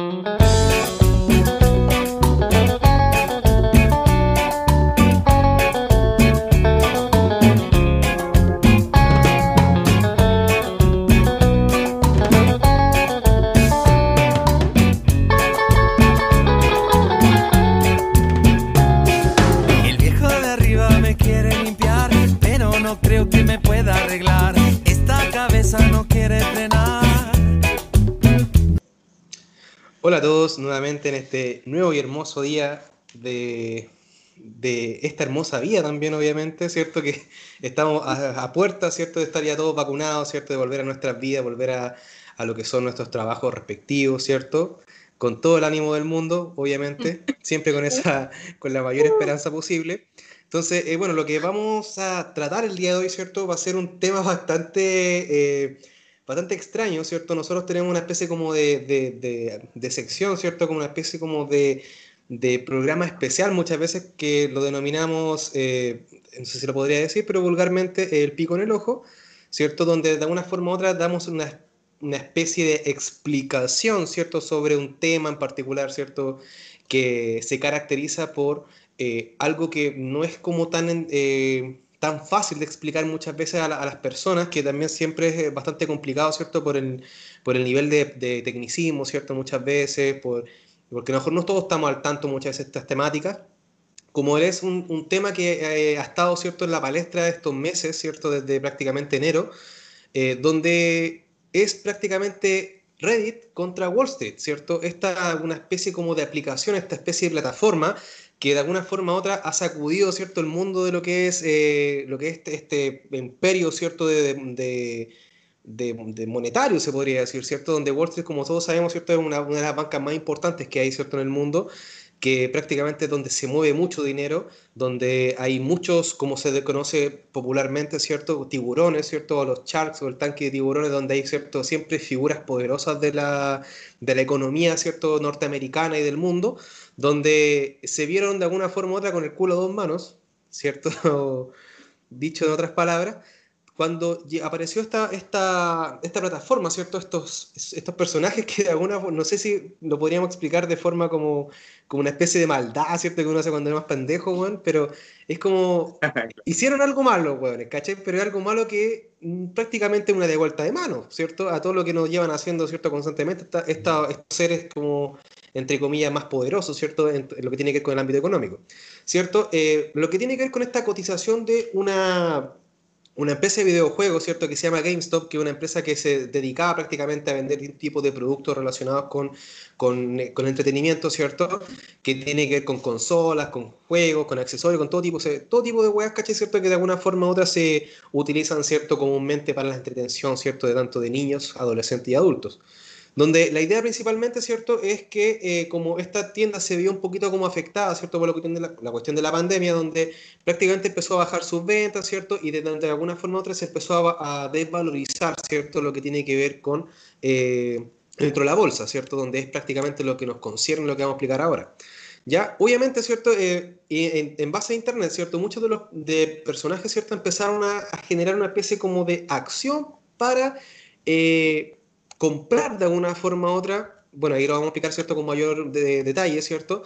Música nuevamente en este nuevo y hermoso día de, esta hermosa vida también, obviamente, ¿cierto? Que estamos a, puerta, ¿cierto? De estar ya todos vacunados, ¿cierto? De volver a nuestras vidas, volver a, lo que son nuestros trabajos respectivos, ¿cierto? Con todo el ánimo del mundo, obviamente, siempre con, esa, con la mayor esperanza posible. Entonces, eh, bueno, lo que vamos a tratar el día de hoy, ¿cierto? Va a ser un tema bastante... Eh, bastante extraño, ¿cierto? Nosotros tenemos una especie como de, sección, ¿cierto? Como una especie como de, programa especial muchas veces que lo denominamos, eh, no sé si lo podría decir, pero vulgarmente el pico en el ojo, ¿cierto? Donde de alguna forma u otra damos una, especie de explicación, ¿cierto? Sobre un tema en particular, ¿cierto? Que se caracteriza por eh, algo que no es como tan... Eh, tan fácil de explicar muchas veces a, las personas, que también siempre es eh, bastante complicado, ¿cierto? Por el, por el nivel de, tecnicismo, ¿cierto? Muchas veces, por, porque a lo mejor no todos estamos al tanto muchas veces de estas temáticas. Como es un, un tema que eh, ha estado, ¿cierto? En la palestra de estos meses, ¿cierto? Desde prácticamente enero, eh, donde es prácticamente Reddit contra Wall Street, ¿cierto? Esta una especie como de aplicación, esta especie de plataforma que de alguna forma u otra ha sacudido cierto el mundo de lo que es eh, lo que es este, este imperio cierto de, de, monetario se podría decir cierto donde Wall Street como todos sabemos cierto es una, una, de las bancas más importantes que hay cierto en el mundo que prácticamente es donde se mueve mucho dinero donde hay muchos como se conoce popularmente cierto tiburones cierto los sharks o el tanque de tiburones donde hay cierto siempre figuras poderosas de la de la economía cierto norteamericana y del mundo donde se vieron de alguna forma u otra con el culo a dos manos, ¿cierto? Dicho de otras palabras, cuando apareció esta, esta, esta plataforma, ¿cierto? Estos, estos personajes que de alguna forma, no sé si lo podríamos explicar de forma como, como una especie de maldad, ¿cierto? Que uno hace cuando es más pendejo, weón, pero es como, hicieron algo malo, weón, ¿cachai? Pero es algo malo que mm, prácticamente una de vuelta de mano, ¿cierto? A todo lo que nos llevan haciendo, ¿cierto? Constantemente, estos seres como entre comillas, más poderosos, ¿cierto? En, lo que tiene que ver con el ámbito económico, ¿cierto? Eh, lo que tiene que ver con esta cotización de una, una empresa de videojuegos, ¿cierto? Que se llama GameStop, que es una empresa que se dedicaba prácticamente a vender un tipo de productos relacionados con, con, con entretenimiento, ¿cierto? Que tiene que ver con consolas, con juegos, con accesorios, con todo tipo, todo tipo de weas. ¿Cierto? Que de alguna forma u otra se utilizan, ¿cierto? Comúnmente para la entretención, ¿cierto? De tanto de niños, adolescentes y adultos donde la idea principalmente, ¿cierto?, es que eh, como esta tienda se vio un poquito como afectada, ¿cierto?, por lo que tiene la, cuestión de la pandemia, donde prácticamente empezó a bajar sus ventas, ¿cierto?, y de, de alguna forma u otra se empezó a, desvalorizar, ¿cierto?, lo que tiene que ver con eh, dentro de la bolsa, ¿cierto?, donde es prácticamente lo que nos concierne, lo que vamos a explicar ahora. Ya, obviamente, ¿cierto? Eh, en, base a Internet, ¿cierto? Muchos de los de personajes, ¿cierto? Empezaron a, generar una especie como de acción para comprar de alguna forma u otra, bueno, ahí lo vamos a explicar, ¿cierto?, con mayor detalle, ¿cierto?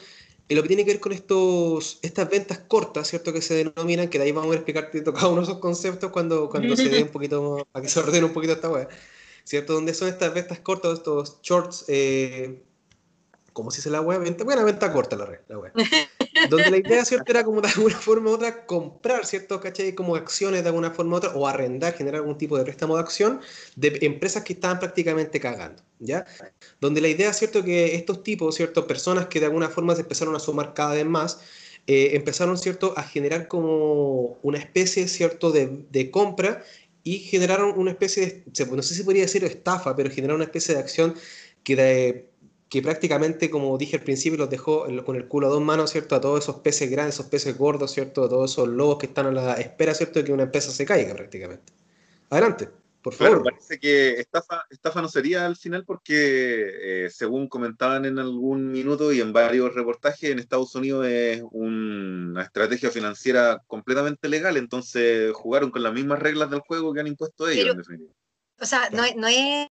Y lo que tiene que ver con estos, estas ventas cortas, ¿cierto?, que se denominan, que de ahí vamos a explicar cada uno de esos conceptos cuando, cuando se dé un poquito, para que se ordene un poquito esta web, ¿cierto? Donde son estas ventas cortas, estos shorts, eh, ¿cómo se dice la web? Venta, bueno, venta corta la red, la web. Donde la idea, ¿cierto? Era como de alguna forma u otra comprar, ¿cierto? ¿Cachai? Como acciones de alguna forma u otra o arrendar, generar algún tipo de préstamo de acción de empresas que estaban prácticamente cagando, ¿ya? Donde la idea, ¿cierto? Que estos tipos, ¿cierto? Personas que de alguna forma se empezaron a sumar cada vez más, eh, empezaron, ¿cierto? A generar como una especie, ¿cierto? De, de compra y generaron una especie de, no sé si podría decir estafa, pero generaron una especie de acción que de, que prácticamente, como dije al principio, los dejó con el culo a dos manos, ¿cierto? A todos esos peces grandes, esos peces gordos, ¿cierto? A todos esos lobos que están a la espera, ¿cierto? De que una empresa se caiga prácticamente. Adelante, por favor. parece que estafa, estafa no sería al final porque, eh, según comentaban en algún minuto y en varios reportajes, en Estados Unidos es una estrategia financiera completamente legal, entonces jugaron con las mismas reglas del juego que han impuesto ellos, en O sea, no, no es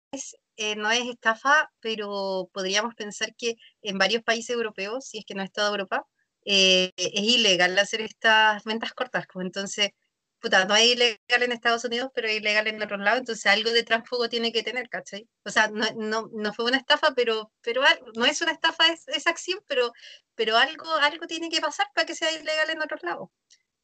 eh, no es estafa, pero podríamos pensar que en varios países europeos, si es que no es toda Europa, eh, es ilegal hacer estas ventas cortas. Pues entonces, puta, no es ilegal en Estados Unidos, pero es ilegal en otros lados, entonces algo de tránsfugo tiene que tener, ¿cachai? O sea, no, no, no fue una estafa, pero, pero no es una estafa esa acción, pero, pero algo, algo tiene que pasar para que sea ilegal en otros lados.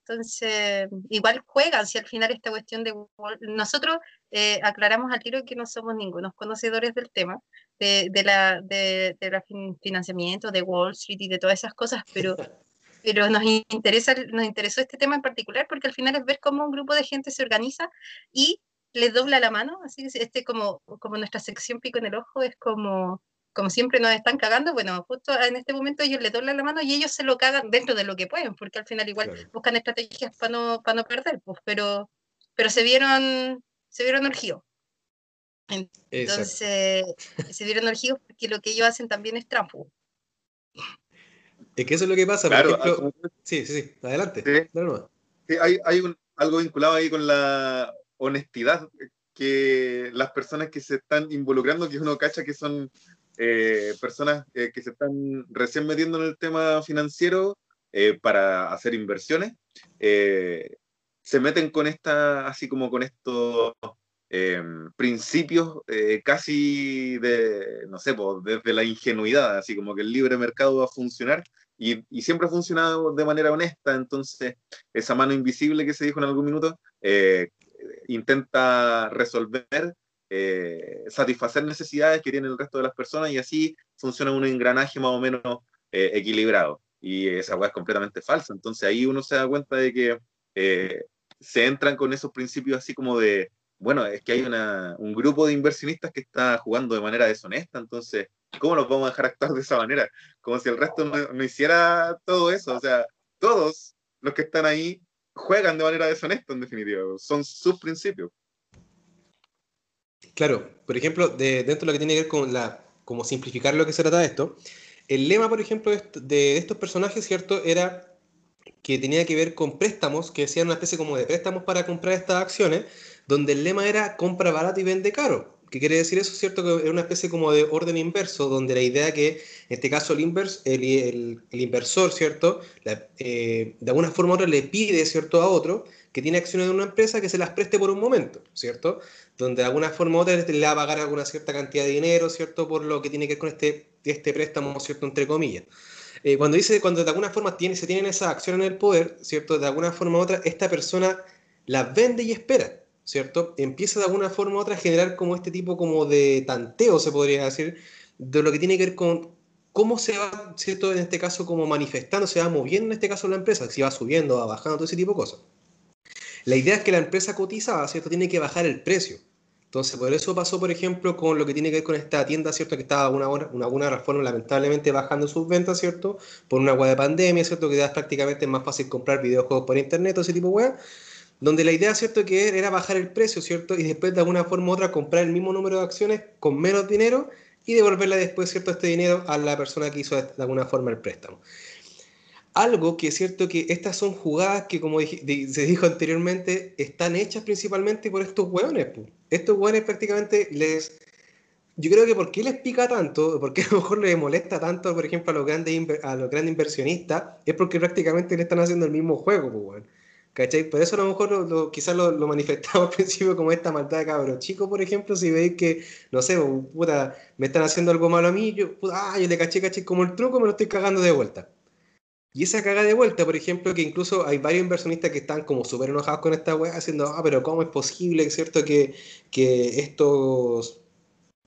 Entonces, igual juegan, si al final esta cuestión de... Nosotros eh, aclaramos al tiro que no somos ningunos conocedores del tema, de, de la, de, de financiamiento, de Wall Street y de todas esas cosas, pero, pero nos, interesa, nos interesó este tema en particular porque al final es ver cómo un grupo de gente se organiza y le dobla la mano, así que este como, como nuestra sección pico en el ojo es como como siempre nos están cagando, bueno, justo en este momento ellos le doblan la mano y ellos se lo cagan dentro de lo que pueden, porque al final igual buscan estrategias para no, para no perder, pues, pero, pero se vieron, se vieron urgidos. Entonces, se vieron urgidos porque lo que ellos hacen también es tránsfugo. Es que eso es lo que pasa, por ejemplo... Sí, sí, sí, adelante. Sí, hay, hay un, algo vinculado ahí con la honestidad que las personas que se están involucrando, que uno cacha que son eh, personas eh, que se están recién metiendo en el tema financiero eh, para hacer inversiones, se meten con esta, así como con estos principios casi de, no sé, desde la ingenuidad, así como que el libre mercado va a funcionar y, y, siempre ha funcionado de manera honesta, entonces esa mano invisible que se dijo en algún minuto intenta resolver eh, satisfacer necesidades que tienen el resto de las personas y así funciona un engranaje más o menos eh, equilibrado. Y esa hueá es completamente falsa. Entonces ahí uno se da cuenta de que eh, se entran con esos principios así como de, bueno, es que hay un grupo de inversionistas que está jugando de manera deshonesta, entonces, ¿cómo los vamos a dejar actuar de esa manera? Como si el resto no, no hiciera todo eso. O sea, todos los que están ahí juegan de manera deshonesta, en definitiva. Son sus principios. Claro, por ejemplo, dentro de lo que tiene que ver con la, como simplificar lo que se trata de esto, el lema, por ejemplo, de, estos personajes, ¿cierto? Era que tenía que ver con préstamos, que hacían una especie como de préstamos para comprar estas acciones, donde el lema era compra barato y vende caro. ¿Qué quiere decir eso? ¿Cierto? Que era una especie como de orden inverso, donde la idea que, en este caso, el, el, el, inversor, ¿cierto? Eh, de alguna forma u otra le pide, ¿cierto?, a otro que tiene acciones de una empresa que se las preste por un momento, ¿cierto? Donde de alguna forma u otra le va a pagar alguna cierta cantidad de dinero, ¿cierto? Por lo que tiene que ver con este, este préstamo, ¿cierto? Entre comillas. Eh, cuando dice, cuando de alguna forma tiene, se tienen esas acciones en el poder, ¿cierto? De alguna forma u otra, esta persona las vende y espera, ¿cierto? Empieza de alguna forma u otra a generar como este tipo como de tanteo, se podría decir, de lo que tiene que ver con cómo se va, ¿cierto? En este caso, como manifestando, se va moviendo en este caso la empresa, si va subiendo, va bajando, todo ese tipo de cosas. La idea es que la empresa cotizada, ¿cierto? Tiene que bajar el precio. Entonces, por eso pasó, por ejemplo, con lo que tiene que ver con esta tienda, ¿cierto? Que estaba una, una, una forma lamentablemente bajando sus ventas, ¿cierto? Por una web de pandemia, ¿cierto? Que es prácticamente más fácil comprar videojuegos por internet, o ese tipo de web donde la idea, ¿cierto?, que era bajar el precio, ¿cierto?, y después de alguna forma u otra comprar el mismo número de acciones con menos dinero y devolverle después, ¿cierto?, este dinero a la persona que hizo de alguna forma el préstamo. Algo que es cierto que estas son jugadas que, como se dijo anteriormente, están hechas principalmente por estos hueones. Estos hueones prácticamente les... Yo creo que ¿por qué les pica tanto? ¿Por qué a lo mejor les molesta tanto, por ejemplo, a los grandes, a los grandes inversionistas? Es porque prácticamente le están haciendo el mismo juego, pues, ¿Cachai? Por eso a lo mejor lo, quizás lo, manifestamos al principio como esta maldad de cabros chicos, por ejemplo, si veis que, no sé, puta, me están haciendo algo malo a mí, yo, puta, ah, yo le caché, caché como el truco, me lo estoy cagando de vuelta. Y esa caga de vuelta, por ejemplo, que incluso hay varios inversionistas que están como súper enojados con esta weá, haciendo, ah, pero ¿cómo es posible, cierto, que, que estos,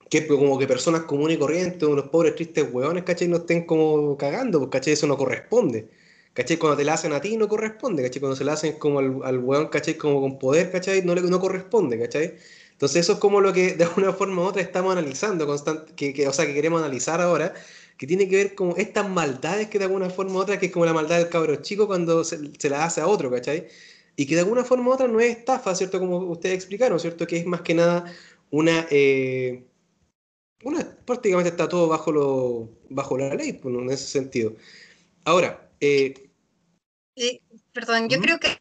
que como que personas comunes y corrientes, unos pobres tristes weones, ¿cachai? No estén como cagando, porque, ¿cachai? Eso no corresponde. ¿Cachai? Cuando te la hacen a ti no corresponde, ¿cachai? Cuando se la hacen como al, al weón, ¿cachai? Como con poder, ¿cachai? No, le, no corresponde, ¿cachai? Entonces eso es como lo que de alguna forma u otra estamos analizando, constante, que, o sea, que queremos analizar ahora, que tiene que ver con estas maldades que de alguna forma u otra, que es como la maldad del cabro chico cuando se, se la hace a otro, ¿cachai? Y que de alguna forma u otra no es estafa, ¿cierto? Como ustedes explicaron, ¿cierto? Que es más que nada una... Eh, una prácticamente está todo bajo, lo, bajo la ley, pues, en ese sentido. Ahora, eh, perdón, yo creo que,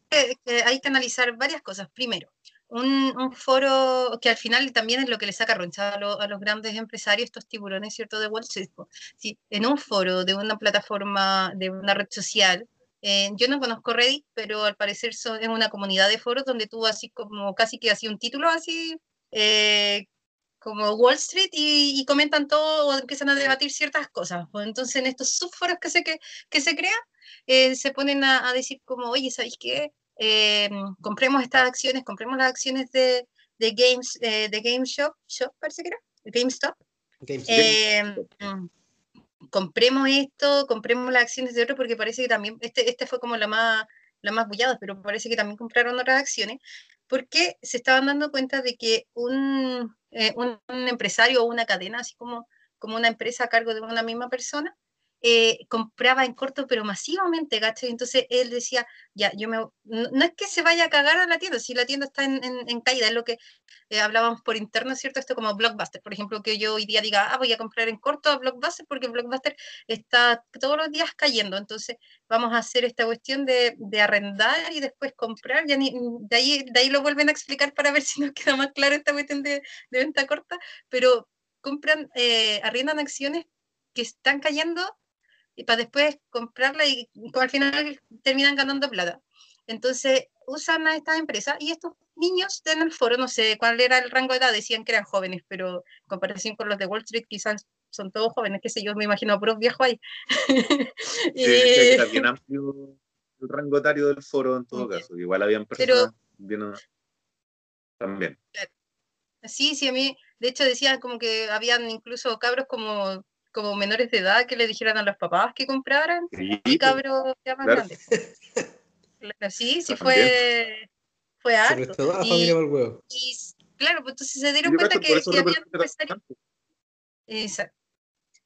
hay que analizar varias cosas. Primero, un, foro que al final también es lo que le saca roncha a, los grandes empresarios, estos tiburones, ¿cierto? De Wall Street. Sí, en un foro de una plataforma, de una red social, eh, yo no conozco Reddit, pero al parecer son, es una comunidad de foros donde tú así como casi que así un título así eh, como Wall Street y, comentan todo o empiezan a debatir ciertas cosas. Entonces en estos subforos que se, que, que se crean, eh, se ponen a, a, decir como, oye, ¿sabéis qué? Eh, compremos estas acciones, compremos las acciones de, de Games, eh, de Game Shop, Shop parece que era, GameStop. Eh, compremos esto, compremos las acciones de otro, porque parece que también, este, este fue como la más, la más bullada, pero parece que también compraron otras acciones, porque se estaban dando cuenta de que un, un, un empresario o una cadena, así como, como una empresa a cargo de una misma persona, eh, compraba en corto, pero masivamente, ¿cachai? Entonces él decía, ya, yo me... No, es que se vaya a cagar a la tienda, si la tienda está en, en, caída, es lo que eh, hablábamos por interno, ¿cierto? Esto como Blockbuster, por ejemplo, que yo hoy día diga, ah, voy a comprar en corto a Blockbuster porque Blockbuster está todos los días cayendo, entonces vamos a hacer esta cuestión de, de arrendar y después comprar, ya ni, de, ahí, de ahí lo vuelven a explicar para ver si nos queda más claro esta cuestión de, de venta corta, pero compran, eh, arriendan acciones que están cayendo y para después comprarla y al final terminan ganando plata. Entonces usan a estas empresas y estos niños en el foro, no sé cuál era el rango de edad, decían que eran jóvenes, pero en comparación con los de Wall Street quizás son todos jóvenes, qué sé yo, me imagino puros viejos ahí. sí, está bien amplio el rango etario del foro en todo caso, igual habían personas pero, también. Sí, sí, a mí, de hecho decían como que habían incluso cabros como como menores de edad que le dijeran a los papás que compraran y cabros ya más grandes. sí, sí fue, fue harto. Y, y, claro, pues entonces se dieron cuenta que, que había empresarios. Exacto.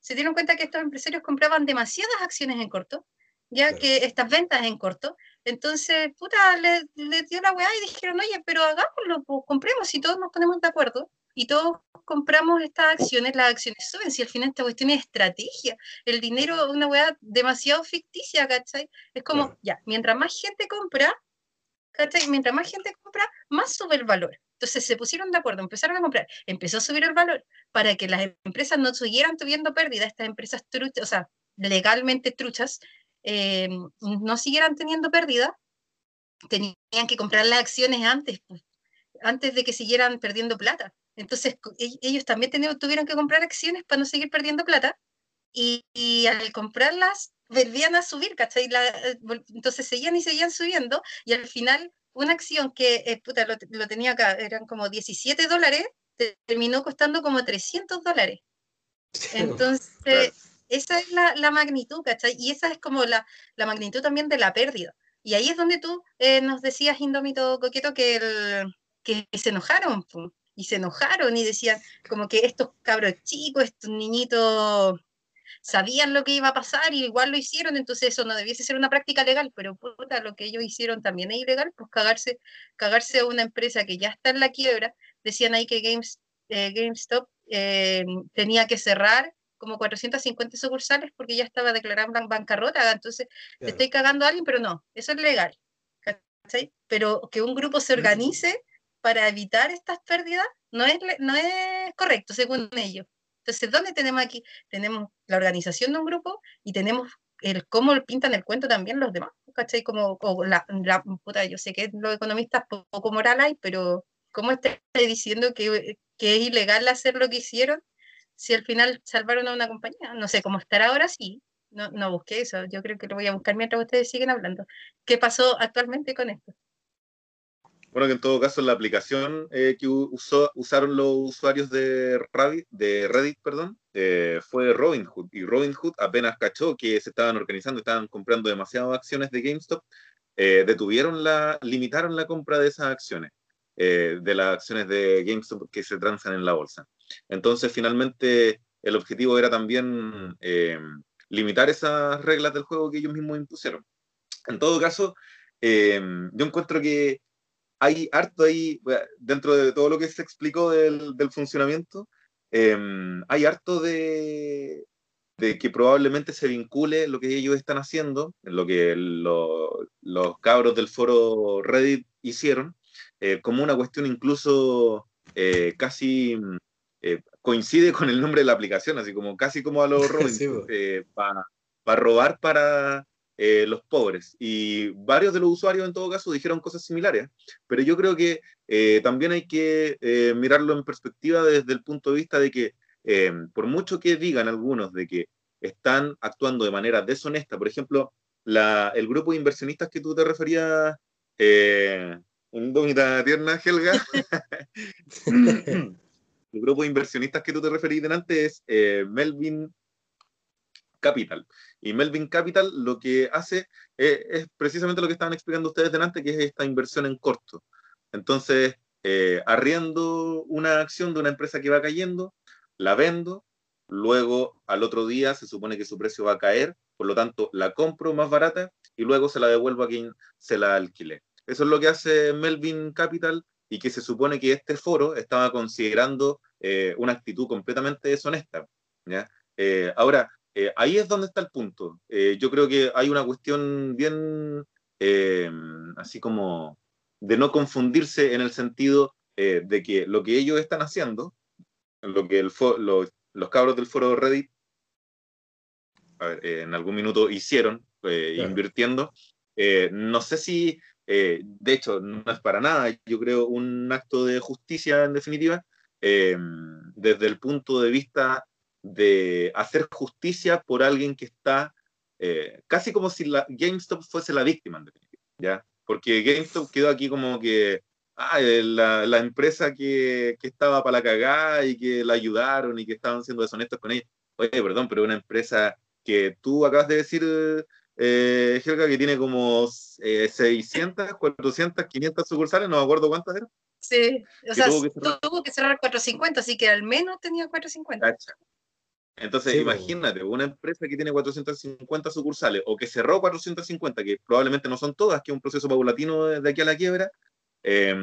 Se dieron cuenta que estos empresarios compraban demasiadas acciones en corto, ya que estas ventas en corto. Entonces, puta, le, le dio la weá y dijeron, oye, pero hagámoslo, pues compremos y todos nos ponemos de acuerdo y todos compramos estas acciones, las acciones suben, si al final esta cuestión es estrategia, el dinero es una weá demasiado ficticia, ¿cachai? Es como, ya, mientras más gente compra, ¿cachai? Mientras más gente compra, más sube el valor. Entonces se pusieron de acuerdo, empezaron a comprar, empezó a subir el valor para que las empresas no siguieran tuviendo pérdida, estas empresas truchas, o sea, legalmente truchas, eh, no siguieran teniendo pérdida, tenían que comprar las acciones antes, pues, antes de que siguieran perdiendo plata. Entonces e-, ellos también tuvieron que comprar acciones para no seguir perdiendo plata y, al comprarlas volvían a subir, ¿cachai? Eh, entonces seguían y seguían subiendo y al final una acción que, eh, puta, lo, tenía acá, eran como 17 dólares, terminó costando como 300 dólares. Entonces, esa es la, magnitud, ¿cachai? Y esa es como la, magnitud también de la pérdida. Y ahí es donde tú eh, nos decías, Indómito Coqueto, que, el, que se enojaron y se enojaron y decían como que estos cabros chicos, estos niñitos sabían lo que iba a pasar y igual lo hicieron, entonces eso no debiese ser una práctica legal, pero puta, lo que ellos hicieron también es ilegal, pues cagarse, cagarse a una empresa que ya está en la quiebra, decían ahí que Games, eh, GameStop eh, tenía que cerrar como 450 sucursales porque ya estaba declarada en bancarrota, entonces te estoy cagando a alguien, pero no, eso es legal, Pero que un grupo se organice para evitar estas pérdidas no es, no es correcto, según ellos. Entonces, ¿dónde tenemos aquí? Tenemos la organización de un grupo y tenemos el cómo pintan el cuento también los demás, ¿cachai? Como, la, puta, yo sé que los economistas poco moral hay, pero ¿cómo está diciendo que, que, es ilegal hacer lo que hicieron si al final salvaron a una compañía? No sé cómo estará ahora, sí. No, no busqué eso, yo creo que lo voy a buscar mientras ustedes siguen hablando. ¿Qué pasó actualmente con esto? Bueno, que en todo caso la aplicación eh, que usó, usaron los usuarios de Reddit, de Reddit perdón, eh, fue Robinhood. Y Robinhood apenas cachó que se estaban organizando, estaban comprando demasiadas acciones de GameStop, eh, detuvieron la, limitaron la compra de esas acciones, de las acciones de GameStop que se transan en la bolsa. Entonces, finalmente, el objetivo era también limitar esas reglas del juego que ellos mismos impusieron. En todo caso, yo encuentro que hay harto ahí, dentro de todo lo que se explicó del, funcionamiento, em, hay harto de, que probablemente se vincule lo que ellos están haciendo, lo que los cabros del foro Reddit hicieron, eh, como una cuestión incluso eh, casi eh, coincide con el nombre de la aplicación, así como casi como a los Robin, para robar para los pobres. Y varios de los usuarios en todo caso dijeron cosas similares, pero yo creo que también hay que mirarlo en perspectiva desde el punto de vista de que por mucho que digan algunos de que están actuando de manera deshonesta, por ejemplo, el grupo de inversionistas que tú te referías, eh, Indómita Tierna, Helga, el grupo de inversionistas que tú te referís delante es eh, Melvin Capital. Y Melvin Capital lo que hace eh, es precisamente lo que estaban explicando ustedes delante, que es esta inversión en corto. Entonces, eh, arriendo una acción de una empresa que va cayendo, la vendo, luego al otro día se supone que su precio va a caer, por lo tanto la compro más barata y luego se la devuelvo a quien se la alquile. Eso es lo que hace Melvin Capital y que se supone que este foro estaba considerando eh, una actitud completamente deshonesta. Eh, ahora, eh, ahí es donde está el punto. yo creo que hay una cuestión bien así como de no confundirse en el sentido de que lo que ellos están haciendo, lo que el los cabros del foro Reddit en algún minuto hicieron, invirtiendo, no sé si eh, de hecho, no es para nada, yo creo, un acto de justicia en definitiva, eh, desde el punto de vista de hacer justicia por alguien que está eh, casi como si la, GameStop fuese la víctima, en definitiva, ¿ya? Porque GameStop quedó aquí como que ah, la, la, empresa que, que estaba para la cagada y que la ayudaron y que estaban siendo deshonestos con ella. Oye, perdón, pero una empresa que tú acabas de decir eh, Helga, que tiene como 600, 400, 500 sucursales, no me acuerdo cuántas eran. Sí, o sea, tuvo que, cerrar 450, así que al menos tenía 450. Entonces, imagínate, una empresa que tiene 450 sucursales o que cerró 450, que probablemente no son todas, que es un proceso paulatino de aquí a la quiebra, eh,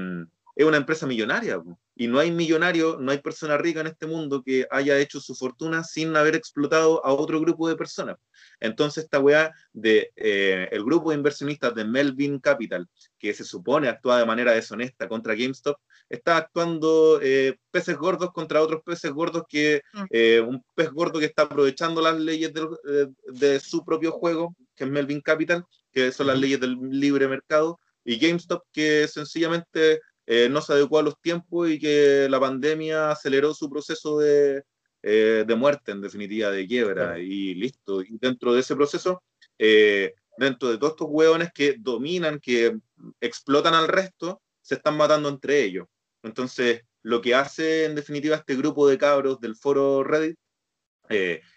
es una empresa millonaria. Y no hay millonario, no hay persona rica en este mundo que haya hecho su fortuna sin haber explotado a otro grupo de personas. Entonces, esta weá de eh, el grupo de inversionistas de Melvin Capital, que se supone actúa de manera deshonesta contra GameStop, está actuando eh, peces gordos contra otros peces gordos que mm. eh, un pez gordo que está aprovechando las leyes de su propio juego, que es Melvin Capital, que son las leyes del libre mercado, y GameStop que sencillamente eh, no se adecuó a los tiempos y que la pandemia aceleró su proceso de, eh, de muerte, en definitiva, de quiebra, y listo. Y dentro de ese proceso, eh, dentro de todos estos hueones que dominan, que explotan al resto, se están matando entre ellos. Entonces, lo que hace en definitiva este grupo de cabros del foro Reddit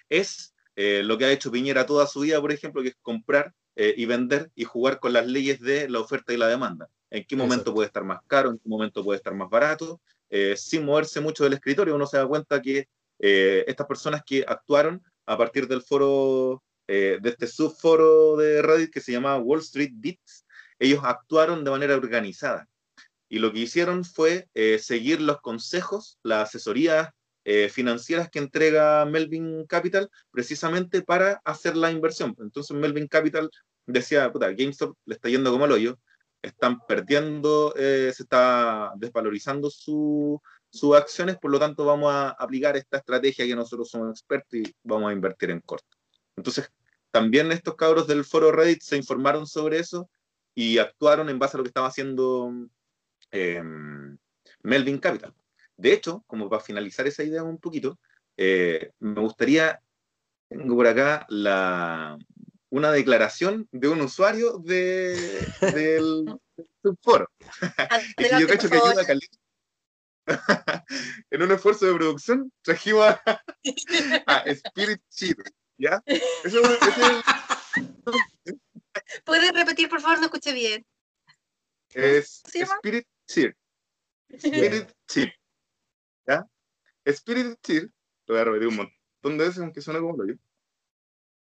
es lo que ha hecho Piñera toda su vida, por ejemplo, que es comprar y vender y jugar con las leyes de la oferta y la demanda en qué momento puede estar más caro, en qué momento puede estar más barato, eh, sin moverse mucho del escritorio. Uno se da cuenta que eh, estas personas que actuaron a partir del foro, eh, de este subforo de Reddit que se llama Wall Street Beats, ellos actuaron de manera organizada. Y lo que hicieron fue seguir los consejos, las asesorías financieras que entrega Melvin Capital precisamente para hacer la inversión. Entonces Melvin Capital decía, puta, GameStop le está yendo como el hoyo, están perdiendo, eh, se está desvalorizando sus acciones, por lo tanto vamos a aplicar esta estrategia que nosotros somos expertos y vamos a invertir en corto. Entonces, también estos cabros del foro Reddit se informaron sobre eso y actuaron en base a lo que estaba haciendo em, Melvin Capital. De hecho, como para finalizar esa idea un poquito, eh, me gustaría, tengo por acá la, una declaración de un usuario de, del subforo. y yo cacho que ayuda a en un esfuerzo de producción trajimos a, Spirit Cheer, ¿ya? Eso, ¿Puedes repetir, por favor? No escuché bien. Es Spirit Cheer. Spirit Cheer. ¿Ya? Spirit Cheer, lo voy a repetir un montón de veces, aunque suena como lo yo.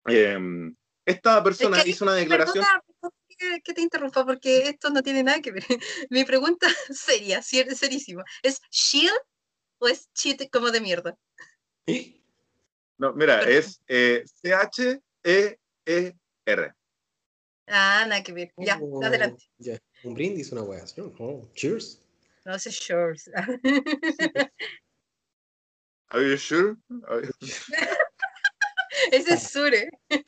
Eh, esta persona hizo una declaración. que, te interrumpa porque esto no tiene nada que ver. Mi pregunta seria, serísima. ¿Es shield o es cheat como de mierda? No, mira, es eh, C-H-E-E-R. Ah, nada que ver. Ya, Oh, adelante. ya. Un brindis, una wea. Oh, cheers. No sé, shorts. Are you sure? Are you- Ese es Sure.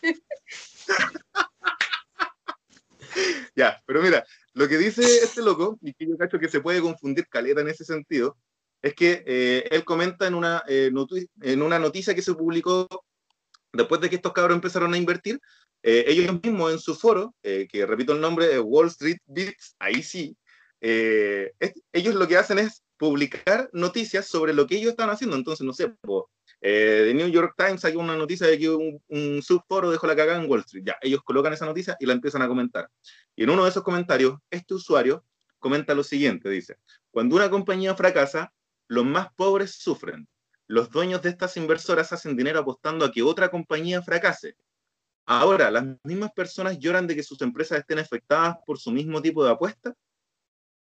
Ya, pero mira, lo que dice este loco, y que yo cacho que se puede confundir caleta en ese sentido, es que eh, él comenta en una, eh, noti- en una noticia que se publicó después de que estos cabros empezaron a invertir, eh, ellos mismos en su foro, eh, que repito el nombre, eh, Wall Street Beats, ahí sí, eh, es- ellos lo que hacen es publicar noticias sobre lo que ellos están haciendo. Entonces, no sé, po, eh, The New York Times sacó una noticia de que un, un subforo dejó la cagada en Wall Street. Ya, ellos colocan esa noticia y la empiezan a comentar. Y en uno de esos comentarios, este usuario comenta lo siguiente, dice, cuando una compañía fracasa, los más pobres sufren. Los dueños de estas inversoras hacen dinero apostando a que otra compañía fracase. Ahora, las mismas personas lloran de que sus empresas estén afectadas por su mismo tipo de apuesta.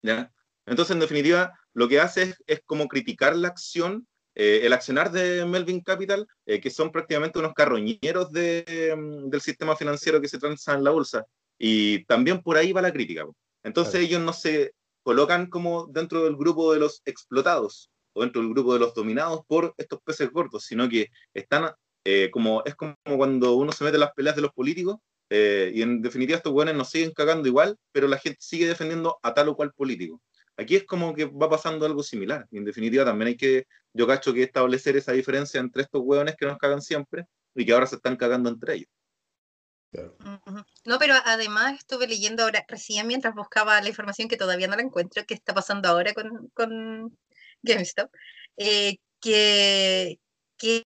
¿Ya? Entonces, en definitiva, lo que hace es, es como criticar la acción, eh, el accionar de Melvin Capital, eh, que son prácticamente unos carroñeros de, mm, del sistema financiero que se transa en la bolsa. Y también por ahí va la crítica. Entonces, Claro. ellos no se colocan como dentro del grupo de los explotados o dentro del grupo de los dominados por estos peces gordos, sino que están eh, como, es como cuando uno se mete en las peleas de los políticos eh, y en definitiva estos buenos nos siguen cagando igual, pero la gente sigue defendiendo a tal o cual político. Aquí es como que va pasando algo similar. Y en definitiva también hay que, yo cacho que establecer esa diferencia entre estos hueones que nos cagan siempre y que ahora se están cagando entre ellos. Claro. No, pero además estuve leyendo ahora, recién mientras buscaba la información que todavía no la encuentro, que está pasando ahora con, con GameStop, eh, que, que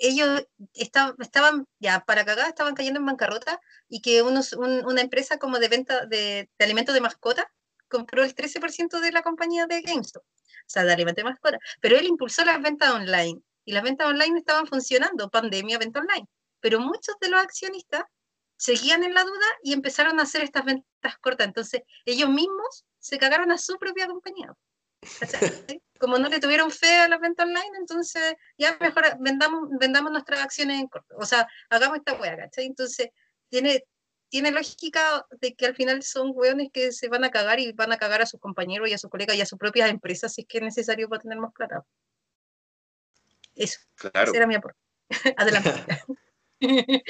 ellos esta- estaban, ya para cagar, estaban cayendo en bancarrota y que una empresa como de venta de, de alimentos de mascota compró el 13% de la compañía de GameStop, o sea, de alimentos de mascota, pero él impulsó las ventas online y las ventas online estaban funcionando, pandemia, venta online, pero muchos de los accionistas seguían en la duda y empezaron a hacer estas ventas cortas. Entonces, ellos mismos se cagaron a su propia compañía. Como no le tuvieron fe a la venta online, entonces ya mejor vendamos, vendamos nuestras acciones en corto. O sea, hagamos esta hueá, ¿cachai? Entonces, tiene, tiene lógica de que al final son hueones que se van a cagar y van a cagar a sus compañeros y a sus colegas y a sus propias empresas si es que es necesario para tener más plata. Eso, Claro. ese era mi aporte. Adelante.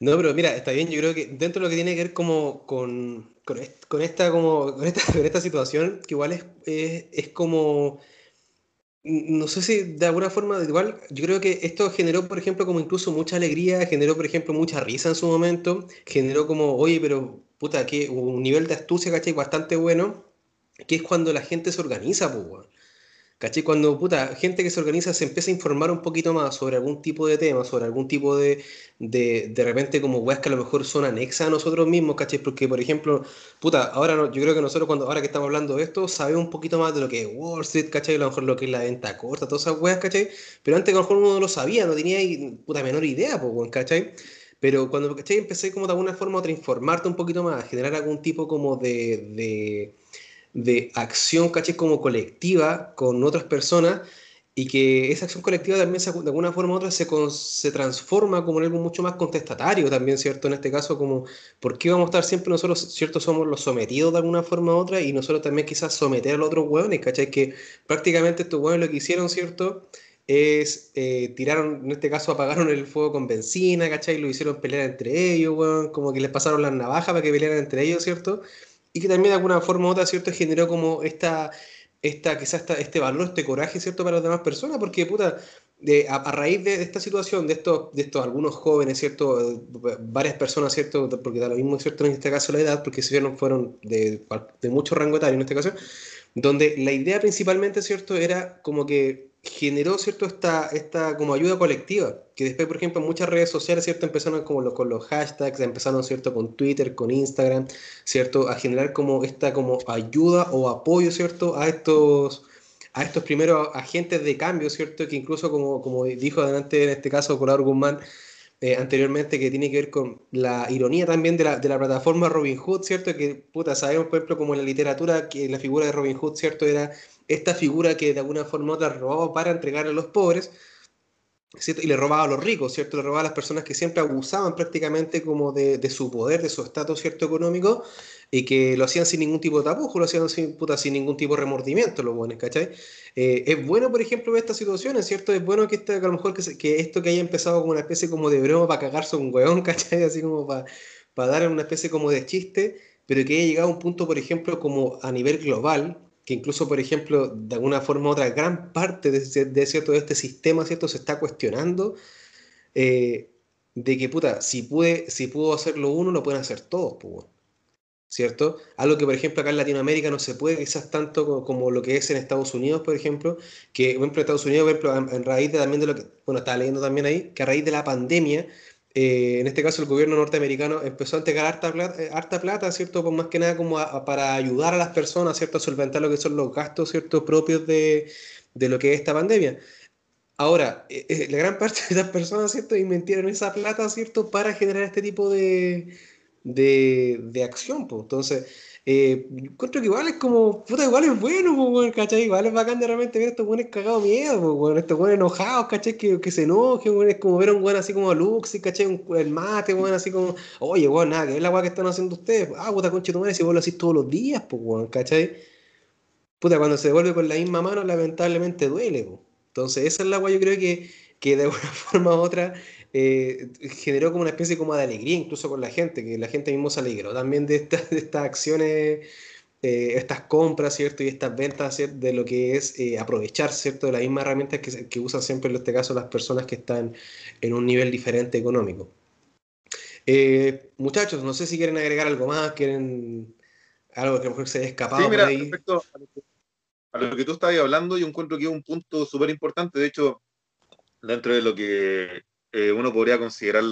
No, pero mira, está bien, yo creo que dentro de lo que tiene que ver como con, con, est- con esta, como, con, esta, con esta situación, que igual es, es, es como, no sé si de alguna forma, igual, yo creo que esto generó, por ejemplo, como incluso mucha alegría, generó, por ejemplo, mucha risa en su momento, generó como, oye, pero puta, que un nivel de astucia, ¿cachai? Bastante bueno, que es cuando la gente se organiza, pues, ¿Cachai? Cuando, puta, gente que se organiza se empieza a informar un poquito más sobre algún tipo de tema, sobre algún tipo de, de, de repente como weas que a lo mejor son anexas a nosotros mismos, ¿cachai? Porque, por ejemplo, puta, ahora no- yo creo que nosotros cuando, ahora que estamos hablando de esto, sabemos un poquito más de lo que es Wall Street, ¿cachai? A lo mejor lo que es la venta corta, todas esas weas, ¿cachai? Pero antes a lo mejor uno no lo sabía, no tenía puta menor idea, pues, ¿cachai? Pero cuando, ¿cachai? Empecé como de alguna forma a informarte un poquito más, a generar algún tipo como de, de, de acción, ¿cachai? Como colectiva con otras personas y que esa acción colectiva también se- de alguna forma u otra se, se transforma como en algo mucho más contestatario también, ¿cierto? En este caso, como, ¿por qué vamos a estar siempre nosotros, ¿cierto? Somos los sometidos de alguna forma u otra y nosotros también quizás someter a los otros hueones, ¿cachai? Que prácticamente estos hueones lo que hicieron, ¿cierto? Es, eh, tiraron, en este caso apagaron el fuego con benzina, ¿cachai? Lo hicieron pelear entre ellos, weón, como que les pasaron las navajas para que pelearan entre ellos, ¿cierto? Y que también de alguna forma u otra, ¿cierto? Generó como esta, esta, quizás esta- este valor, este coraje, ¿cierto? Para las demás personas, porque, puta, de, a, raíz de, esta situación, de estos, de estos algunos jóvenes, ¿cierto? Eh, Varias personas, ¿cierto? Porque da lo mismo, ¿cierto? En este caso la edad, porque se vieron, fueron de, de mucho rango etario en este caso, donde la idea principalmente, ¿cierto? Era como que generó, ¿cierto? Esta, esta como ayuda colectiva, que después, por ejemplo, muchas redes sociales, ¿cierto? Empezaron como lo- con los hashtags, empezaron, ¿cierto? Con Twitter, con Instagram, ¿cierto? A generar como esta como ayuda o apoyo, ¿cierto? A estos, a estos primeros agentes de cambio, ¿cierto? Que incluso, como, como dijo adelante en este caso Colador Guzmán, eh, anteriormente, que tiene que ver con la ironía también de la, de la plataforma Robin Hood, ¿cierto? Que, puta, sabemos, por ejemplo, como en la literatura, que la figura de Robin Hood, ¿cierto? Era esta figura que de alguna forma otra robaba para entregarle a los pobres. Y le robaba a los ricos, ¿cierto? Le robaba a las personas que siempre abusaban prácticamente como de, su poder, de su estatus, ¿cierto? Económico, y que lo hacían sin ningún tipo de tapujo, lo hacían sin, ningún tipo de remordimiento, los buenos, ¿cachai? Eh, es bueno, por ejemplo, ver estas situaciones, ¿cierto? Es bueno que, este, a lo mejor que, que, esto que haya empezado como una especie como de broma para cagarse un hueón, ¿cachai? Así como para, para dar una especie como de chiste, pero que haya llegado a un punto, por ejemplo, como a nivel global, que incluso, por ejemplo, de alguna forma u otra, gran parte de, de cierto, de este sistema ¿cierto? se está cuestionando eh, de que, puta, si, puede, si pudo hacerlo uno, lo pueden hacer todos, pues, ¿cierto? Algo que, por ejemplo, acá en Latinoamérica no se puede quizás tanto como, lo que es en Estados Unidos, por ejemplo, que, por ejemplo, Estados Unidos, en, raíz de, también de lo que, bueno, estaba leyendo también ahí, que a raíz de la pandemia, eh, en este caso el gobierno norteamericano empezó a entregar harta plata, eh, ¿cierto? Pues más que nada como para ayudar a las personas, ¿cierto? A solventar lo que son los gastos, ¿cierto? Propios de, de lo que es esta pandemia. Ahora, eh, la gran parte de las personas, ¿cierto? Invirtieron esa plata, ¿cierto? Para generar este tipo de, de, de acción, pues. Entonces, eh, encuentro que igual es como, puta, igual es bueno, ¿cachai? Igual es bacán de realmente ver a estos buenos cagados miedo, bueno, estos buenos enojados, ¿cachai? Que, que se enojen, bueno, es como ver a un buen así como Lux, ¿cachai? Un, el mate, bueno, así como, oye, bueno, nada, que es la weá que están haciendo ustedes, ah, puta, concha tu madre, si vos lo todos los días, pues, bueno, ¿cachai? Puta, cuando se devuelve con la misma mano, lamentablemente duele, pues. Entonces, esa es la weá, yo creo que, que de alguna forma u otra eh, generó como una especie como de alegría incluso con la gente, que la gente mismo se alegró también de, de estas acciones, eh, estas compras, ¿cierto? Y estas ventas, de lo que es eh, aprovechar, ¿cierto? De las mismas herramientas que, que, usan siempre en este caso las personas que están en un nivel diferente económico. muchachos, no sé si quieren agregar algo más, quieren algo que a lo mejor se haya escapado. Sí, mira, respecto a lo que tú estabas hablando, yo encuentro que es un punto súper importante. De hecho, dentro de lo que eh, uno podría considerar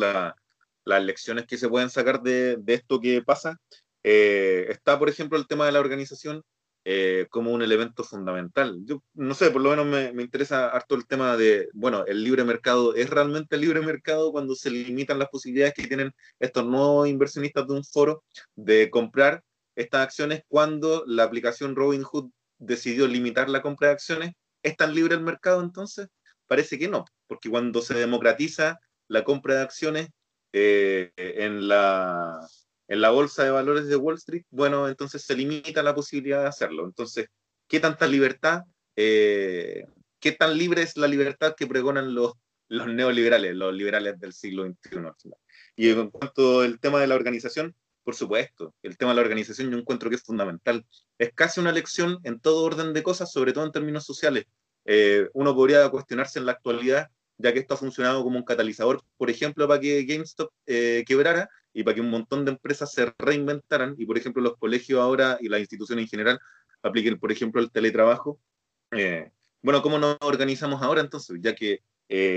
las lecciones que se pueden sacar de, esto que pasa. Eh, está, por ejemplo, el tema de la organización eh, como un elemento fundamental. Yo no sé, por lo menos me, me, interesa harto el tema de, bueno, el libre mercado, ¿es realmente el libre mercado cuando se limitan las posibilidades que tienen estos nuevos inversionistas de un foro de comprar estas acciones cuando la aplicación Robinhood decidió limitar la compra de acciones? ¿Es tan libre el mercado entonces? Parece que no, porque cuando se democratiza la compra de acciones eh, en, la, en la bolsa de valores de Wall Street, bueno, entonces se limita la posibilidad de hacerlo. Entonces, ¿qué tanta libertad, eh, qué tan libre es la libertad que pregonan los, los neoliberales, los liberales del siglo XXI? Y en cuanto al tema de la organización, por supuesto, el tema de la organización yo encuentro que es fundamental. Es casi una lección en todo orden de cosas, sobre todo en términos sociales. Eh, uno podría cuestionarse en la actualidad, ya que esto ha funcionado como un catalizador, por ejemplo, para que GameStop eh, quebrara y para que un montón de empresas se reinventaran y, por ejemplo, los colegios ahora y las instituciones en general apliquen, por ejemplo, el teletrabajo. Eh, bueno, ¿cómo nos organizamos ahora entonces? Ya que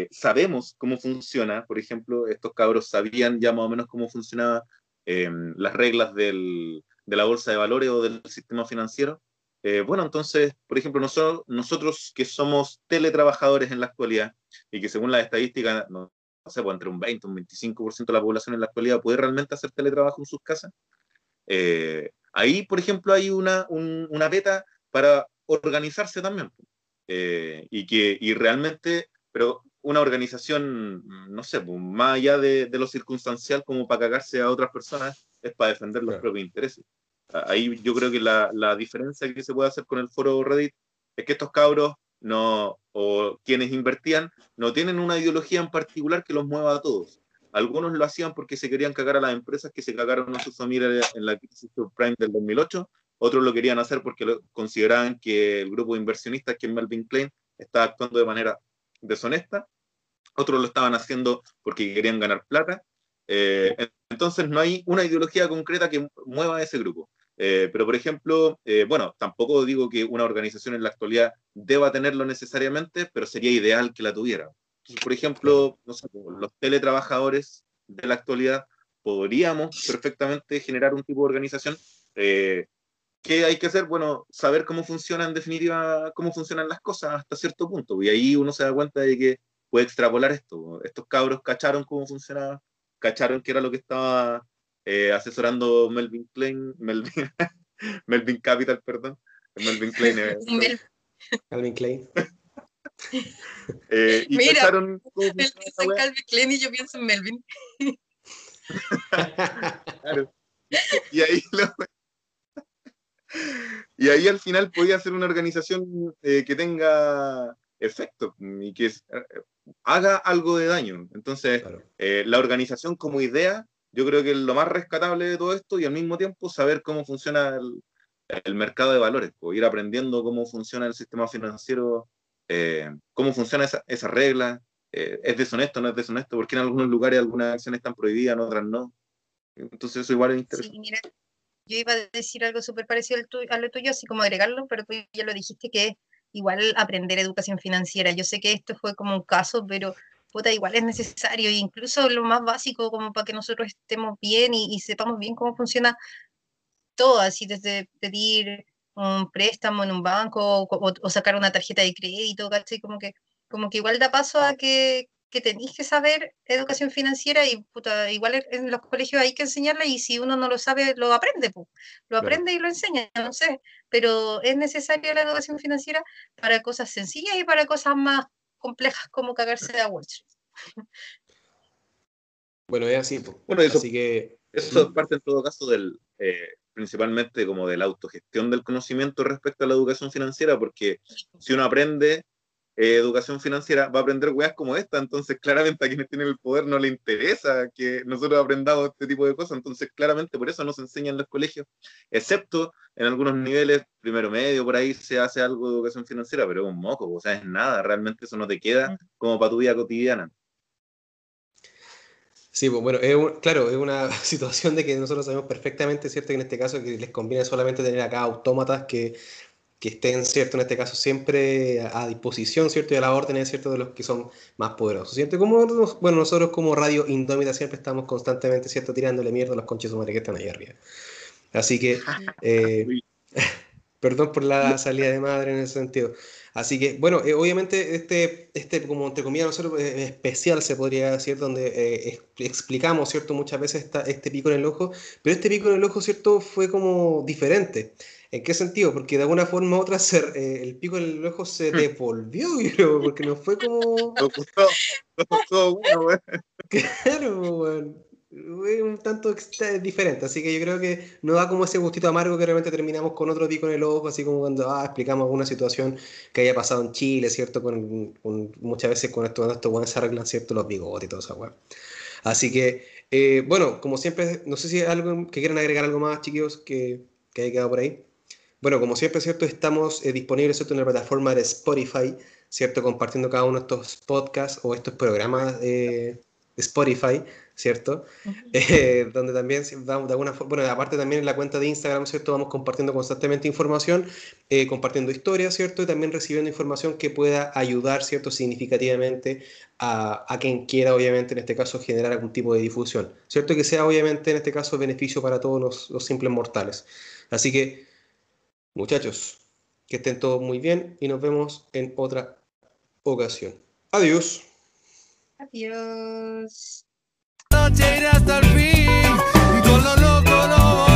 sabemos cómo funciona, por ejemplo, estos cabros sabían ya más o menos cómo funcionaban las reglas del, de la bolsa de valores o del sistema financiero, eh, bueno, entonces, por ejemplo, nosotros, nosotros que somos teletrabajadores en la actualidad y que según las estadísticas, no, sé, pues entre un 20 un 25% de la población en la actualidad puede realmente hacer teletrabajo en sus casas, eh, ahí, por ejemplo, hay una, una beta para organizarse también. Eh, y que y realmente, pero una organización, no sé, pues, más allá de, de, lo circunstancial como para cagarse a otras personas, es para defender los propios intereses. Ahí yo creo que la, la, diferencia que se puede hacer con el foro Reddit es que estos cabros no, o quienes invertían no tienen una ideología en particular que los mueva a todos. Algunos lo hacían porque se querían cagar a las empresas que se cagaron a sus familias en la crisis subprime del 2008. Otros lo querían hacer porque consideraban que el grupo de inversionistas, que es Melvin Klein, estaba actuando de manera deshonesta. Otros lo estaban haciendo porque querían ganar plata. Eh, entonces no hay una ideología concreta que mueva a ese grupo. Eh, pero, por ejemplo, eh, bueno, tampoco digo que una organización en la actualidad deba tenerlo necesariamente, pero sería ideal que la tuviera. por ejemplo, no sé, los teletrabajadores de la actualidad podríamos perfectamente generar un tipo de organización. Eh, ¿Qué hay que hacer? Bueno, saber cómo funciona en definitiva, cómo funcionan las cosas hasta cierto punto. Y ahí uno se da cuenta de que puede extrapolar esto. Estos cabros cacharon cómo funcionaba, cacharon qué era lo que estaba eh, asesorando Melvin Klein, Melvin, Melvin Capital, perdón. Melvin Klein. Melvin Klein. Eh, y Mira, pensaron, él piensa en Calvin Klein y yo pienso en Melvin. claro. Y ahí lo, y ahí al final podía hacer una organización eh, que tenga efecto y que haga algo de daño. Entonces, eh, la organización como idea, yo creo que es lo más rescatable de todo esto y al mismo tiempo saber cómo funciona el, el mercado de valores, o ir aprendiendo cómo funciona el sistema financiero, cómo funciona esa, esa regla, es deshonesto, no es deshonesto, porque en algunos lugares algunas acciones están prohibidas, en otras no. Entonces eso igual es interesante yo iba a decir algo súper parecido a lo tuyo, así como agregarlo, pero tú ya lo dijiste que igual aprender educación financiera. Yo sé que esto fue como un caso, pero puta, igual es necesario, incluso lo más básico como para que nosotros estemos bien y, sepamos bien cómo funciona todo, así desde pedir un préstamo en un banco o, sacar una tarjeta de crédito, ¿cachai? Como que, como que igual da paso a que, que tenéis que saber educación financiera y puta, igual en los colegios hay que enseñarla y si uno no lo sabe, lo aprende, lo aprende y lo enseña, no sé, pero es necesaria la educación financiera para cosas sencillas y para cosas más complejas como cagarse de Wall Bueno, es así. Bueno, eso, así que... eso parte en todo caso del, eh, principalmente como de la autogestión del conocimiento respecto a la educación financiera, porque si uno aprende eh, educación financiera va a aprender weas como esta, entonces claramente a quienes tienen el poder no le interesa que nosotros aprendamos este tipo de cosas, entonces claramente por eso no se enseña en los colegios, excepto en algunos niveles, primero medio, por ahí se hace algo de educación financiera, pero es un moco, o sea, es nada, realmente eso no te queda como para tu vida cotidiana. Sí, pues bueno, es claro, es una situación de que nosotros sabemos perfectamente, ¿cierto? Que en este caso que les conviene solamente tener acá autómatas que que estén, ¿cierto? En este caso siempre a, disposición, ¿cierto? Y a la orden, ¿cierto? De los que son más poderosos, ¿cierto? Como, bueno, nosotros como Radio Indómita siempre estamos constantemente, ¿cierto? Tirándole mierda a los conches humanos que están ahí arriba. Así que, eh, perdón por la salida de madre en ese sentido. Así que, bueno, eh, obviamente este, este, como entre comillas, nosotros eh, especial se podría decir, donde explicamos, ¿cierto? Muchas veces esta, este pico en el ojo, pero este pico en el ojo, ¿cierto? Fue como diferente. ¿En qué sentido? Porque de alguna forma u otra eh, el pico en el ojo se hmm. devolvió, creo, porque no fue como. Lo gustó, lo gustó uno, güey. Claro, güey. Fue un tanto diferente, así que yo creo que no da como ese gustito amargo que realmente terminamos con otro pico en el ojo, así como cuando ah, explicamos alguna situación que haya pasado en Chile, ¿cierto? Con, muchas veces con esto, esto bueno, se arreglan, ¿cierto? Los bigotes y todo eso, güey. Así que, eh, bueno, como siempre, no sé si hay algo que quieran agregar algo más, chiquillos, que, que haya quedado por ahí. Bueno, como siempre, ¿cierto? Estamos eh, disponibles ¿cierto? en la plataforma de Spotify, ¿cierto? Compartiendo cada uno de estos podcasts o estos programas de Spotify, ¿cierto? Eh, donde también vamos de alguna forma, bueno, aparte también en la cuenta de Instagram, ¿cierto? Vamos compartiendo constantemente información, eh, compartiendo historias, ¿cierto? Y también recibiendo información que pueda ayudar, ¿cierto? Significativamente a, a, quien quiera, obviamente, en este caso, generar algún tipo de difusión, ¿cierto? Que sea, obviamente, en este caso, beneficio para todos los, los simples mortales. Así que Muchachos, que estén todos muy bien y nos vemos en otra ocasión. Adiós. Adiós. hasta el fin, con lo loco,